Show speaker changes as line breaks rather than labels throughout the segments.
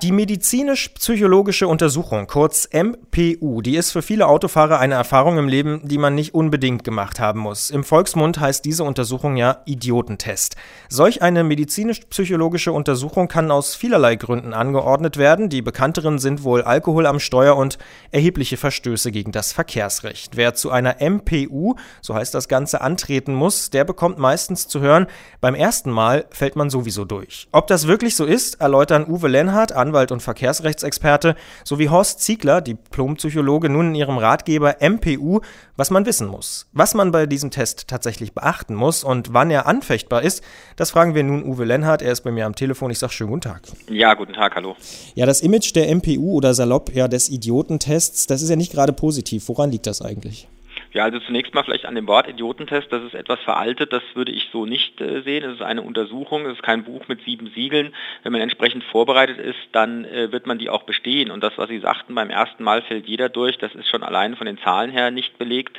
Die medizinisch-psychologische Untersuchung, kurz MPU, die ist für viele Autofahrer eine Erfahrung im Leben, die man nicht unbedingt gemacht haben muss. Im Volksmund heißt diese Untersuchung ja Idiotentest. Solch eine medizinisch-psychologische Untersuchung kann aus vielerlei Gründen angeordnet werden. Die bekannteren sind wohl Alkohol am Steuer und erhebliche Verstöße gegen das Verkehrsrecht. Wer zu einer MPU, so heißt das Ganze, antreten muss, der bekommt meistens zu hören, beim ersten Mal fällt man sowieso durch. Ob das wirklich so ist, erläutern Uwe Lenhardt, Anwalt und Verkehrsrechtsexperte, sowie Horst Ziegler, Diplompsychologe, nun in ihrem Ratgeber MPU, was man wissen muss. Was man bei diesem Test tatsächlich beachten muss und wann er anfechtbar ist, das fragen wir nun Uwe Lenhardt. Er ist bei mir am Telefon. Ich sage schönen guten Tag.
Ja, guten Tag, hallo.
Ja, das Image der MPU oder salopp ja des Idiotentests, das ist ja nicht gerade positiv. Woran liegt das eigentlich?
Ja, also zunächst mal vielleicht an dem Wort Idiotentest, das ist etwas veraltet, das würde ich so nicht äh, sehen. Es ist eine Untersuchung, es ist kein Buch mit sieben Siegeln. Wenn man entsprechend vorbereitet ist, dann äh, wird man die auch bestehen. Und das, was Sie sagten, beim ersten Mal fällt jeder durch, das ist schon allein von den Zahlen her nicht belegt.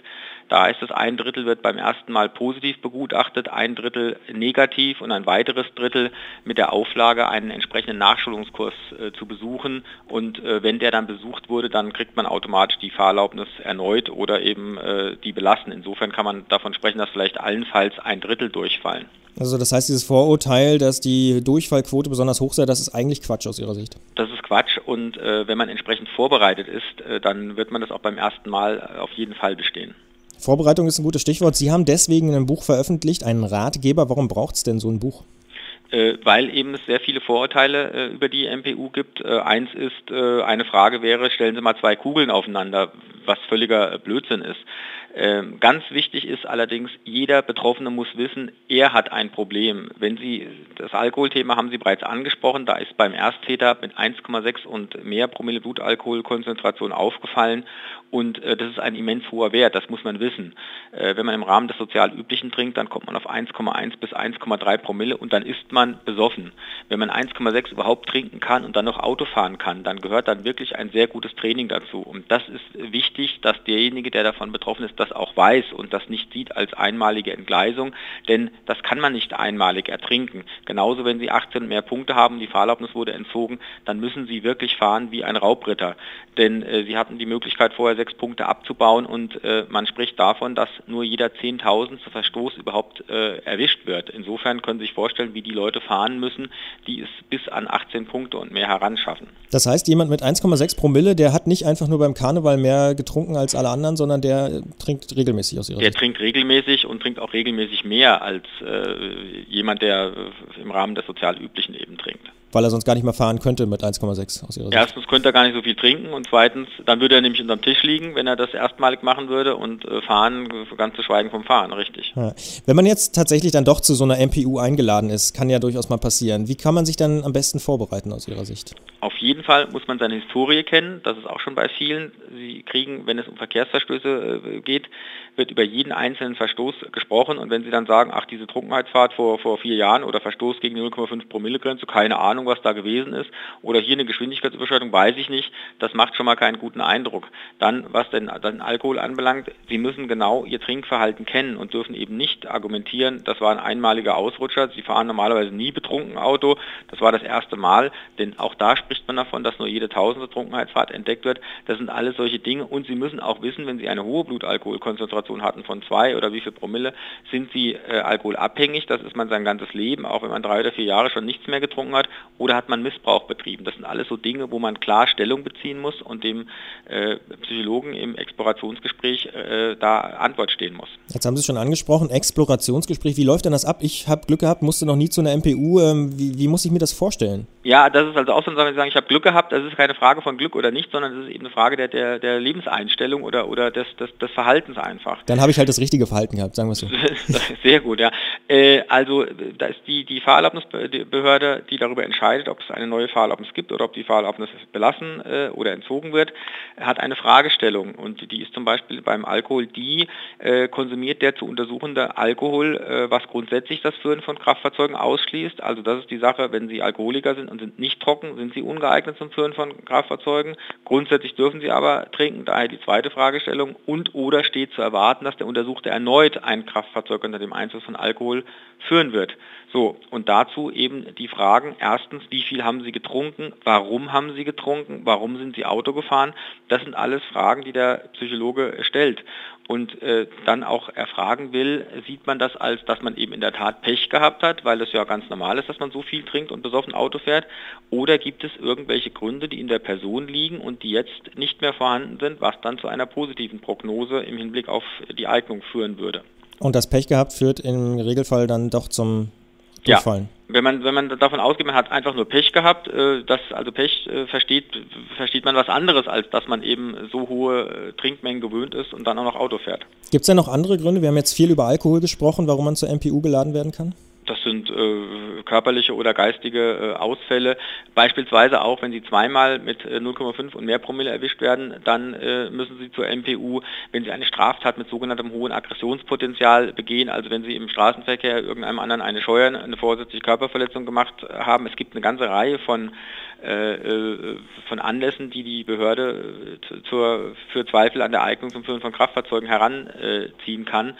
Da ist es ein Drittel wird beim ersten Mal positiv begutachtet, ein Drittel negativ und ein weiteres Drittel mit der Auflage, einen entsprechenden Nachschulungskurs äh, zu besuchen. Und äh, wenn der dann besucht wurde, dann kriegt man automatisch die Fahrerlaubnis erneut oder eben äh, die belassen. Insofern kann man davon sprechen, dass vielleicht allenfalls ein Drittel durchfallen.
Also das heißt, dieses Vorurteil, dass die Durchfallquote besonders hoch sei, das ist eigentlich Quatsch aus Ihrer Sicht.
Das ist Quatsch und äh, wenn man entsprechend vorbereitet ist, äh, dann wird man das auch beim ersten Mal auf jeden Fall bestehen.
Vorbereitung ist ein gutes Stichwort. Sie haben deswegen ein Buch veröffentlicht, einen Ratgeber. Warum braucht es denn so ein Buch?
Äh, weil eben es sehr viele Vorurteile äh, über die MPU gibt. Äh, eins ist, äh, eine Frage wäre, stellen Sie mal zwei Kugeln aufeinander, was völliger Blödsinn ist. Ähm, ganz wichtig ist allerdings, jeder Betroffene muss wissen, er hat ein Problem. Wenn Sie, das Alkoholthema haben Sie bereits angesprochen, da ist beim Ersttäter mit 1,6 und mehr Promille Blutalkoholkonzentration aufgefallen und äh, das ist ein immens hoher Wert, das muss man wissen. Äh, wenn man im Rahmen des sozial üblichen trinkt, dann kommt man auf 1,1 bis 1,3 Promille und dann ist man besoffen. Wenn man 1,6 überhaupt trinken kann und dann noch Auto fahren kann, dann gehört dann wirklich ein sehr gutes Training dazu. Und das ist wichtig, dass derjenige, der davon betroffen ist, das auch weiß und das nicht sieht als einmalige Entgleisung, denn das kann man nicht einmalig ertrinken. Genauso, wenn Sie 18 mehr Punkte haben, die Fahrerlaubnis wurde entzogen, dann müssen Sie wirklich fahren wie ein Raubritter. Denn äh, Sie hatten die Möglichkeit, vorher sechs Punkte abzubauen und äh, man spricht davon, dass nur jeder 10.000 zu Verstoß überhaupt äh, erwischt wird. Insofern können Sie sich vorstellen, wie die Leute fahren müssen, die es bis an 18 Punkte und mehr heranschaffen.
Das heißt, jemand mit 1,6 Promille, der hat nicht einfach nur beim Karneval mehr getrunken als alle anderen, sondern der trinkt regelmäßig aus Ihrer
Der
Sicht.
trinkt regelmäßig und trinkt auch regelmäßig mehr als äh, jemand, der äh, im Rahmen des sozial üblichen eben trinkt.
Weil er sonst gar nicht mehr fahren könnte mit 1,6 aus Ihrer Sicht.
Erstens könnte er gar nicht so viel trinken und zweitens, dann würde er nämlich unterm Tisch liegen, wenn er das erstmalig machen würde und äh, fahren, ganz zu schweigen vom Fahren, richtig.
Ja. Wenn man jetzt tatsächlich dann doch zu so einer MPU eingeladen ist, kann ja durchaus mal passieren. Wie kann man sich dann am besten vorbereiten aus Ihrer Sicht?
Auf jeden Fall muss man seine Historie kennen, das ist auch schon bei vielen. Sie kriegen, wenn es um Verkehrsverstöße äh, geht, wird über jeden einzelnen Verstoß gesprochen und wenn Sie dann sagen, ach, diese Trunkenheitsfahrt vor, vor vier Jahren oder Verstoß gegen die 0,5 Promille Grenze, keine Ahnung, was da gewesen ist, oder hier eine Geschwindigkeitsüberschreitung, weiß ich nicht, das macht schon mal keinen guten Eindruck. Dann, was den, den Alkohol anbelangt, Sie müssen genau Ihr Trinkverhalten kennen und dürfen eben nicht argumentieren, das war ein einmaliger Ausrutscher, Sie fahren normalerweise nie betrunken Auto, das war das erste Mal, denn auch da spricht man davon, dass nur jede tausende Trunkenheitsfahrt entdeckt wird. Das sind alles solche Dinge und Sie müssen auch wissen, wenn Sie eine hohe Blutalkoholkonzentration hatten von zwei oder wie viel Promille, sind Sie äh, alkoholabhängig, das ist man sein ganzes Leben, auch wenn man drei oder vier Jahre schon nichts mehr getrunken hat, oder hat man Missbrauch betrieben. Das sind alles so Dinge, wo man klar Stellung beziehen muss und dem äh, Psychologen im Explorationsgespräch äh, da Antwort stehen muss.
Jetzt haben Sie es schon angesprochen, Explorationsgespräch, wie läuft denn das ab? Ich habe Glück gehabt, musste noch nie zu einer MPU. Ähm, wie, wie, muss ich mir das vorstellen?
Ja, das ist also auch so, Sie sagen, ich habe Glück gehabt, das ist keine Frage von Glück oder nicht, sondern es ist eben eine Frage der, der, der Lebenseinstellung oder, oder des, des, des Verhaltens einfach.
Dann habe ich halt das richtige Verhalten gehabt, sagen wir es so.
Sehr gut, ja. Äh, also da ist die, die Fahrerlaubnisbehörde, die darüber entscheidet, ob es eine neue Fahrerlaubnis gibt oder ob die Fahrerlaubnis belassen äh, oder entzogen wird, hat eine Fragestellung und die ist zum Beispiel beim Alkohol die, äh, konsumiert der zu untersuchende Alkohol, äh, was grundsätzlich das Führen von Kraftfahrzeugen ausschließt. Also das ist die Sache, wenn Sie Alkoholiker sind und sind nicht trocken, sind Sie ungeeignet zum Führen von Kraftfahrzeugen. Grundsätzlich dürfen Sie aber trinken, daher die zweite Fragestellung. Und oder steht zu erwarten, dass der Untersuchte erneut ein Kraftfahrzeug unter dem Einfluss von Alkohol führen wird. So, und dazu eben die Fragen, erstens, wie viel haben Sie getrunken, warum haben Sie getrunken, warum sind Sie Auto gefahren, das sind alles Fragen, die der Psychologe stellt. Und äh, dann auch erfragen will, sieht man das als, dass man eben in der Tat Pech gehabt hat, weil es ja ganz normal ist, dass man so viel trinkt und besoffen Auto fährt, oder gibt es irgendwelche Gründe, die in der Person liegen und die jetzt nicht mehr vorhanden sind, was dann zu einer positiven Prognose im Hinblick auf die Eignung führen würde.
Und das Pech gehabt führt im Regelfall dann doch zum Durchfallen.
Ja. Wenn man, wenn man davon ausgeht, man hat einfach nur Pech gehabt, äh, das, also Pech äh, versteht, versteht man was anderes, als dass man eben so hohe äh, Trinkmengen gewöhnt ist und dann auch noch Auto fährt.
Gibt es denn noch andere Gründe? Wir haben jetzt viel über Alkohol gesprochen, warum man zur MPU geladen werden kann?
Das sind äh, körperliche oder geistige äh, Ausfälle. Beispielsweise auch, wenn Sie zweimal mit äh, 0,5 und mehr Promille erwischt werden, dann äh, müssen Sie zur MPU. Wenn Sie eine Straftat mit sogenanntem hohen Aggressionspotenzial begehen, also wenn Sie im Straßenverkehr irgendeinem anderen eine Scheuern, eine vorsätzliche Körperverletzung gemacht haben, es gibt eine ganze Reihe von äh, äh, von Anlässen, die die Behörde zur, für Zweifel an der Eignung zum Führen von Kraftfahrzeugen heranziehen kann.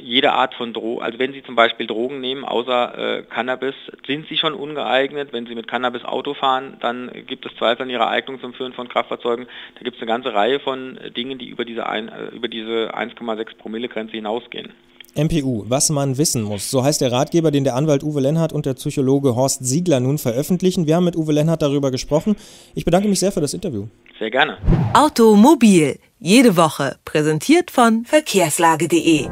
Jede Art von Drogen, also wenn Sie zum Beispiel Drogen nehmen, außer äh, Cannabis, sind sie schon ungeeignet. Wenn sie mit Cannabis Auto fahren, dann gibt es Zweifel an ihrer Eignung zum Führen von Kraftfahrzeugen. Da gibt es eine ganze Reihe von Dingen, die über diese, ein, äh, über diese 1,6 Promille Grenze hinausgehen.
MPU, was man wissen muss. So heißt der Ratgeber, den der Anwalt Uwe Lenhardt und der Psychologe Horst Siegler nun veröffentlichen. Wir haben mit Uwe Lenhardt darüber gesprochen. Ich bedanke mich sehr für das Interview.
Sehr gerne.
Automobil, jede Woche, präsentiert von verkehrslage.de.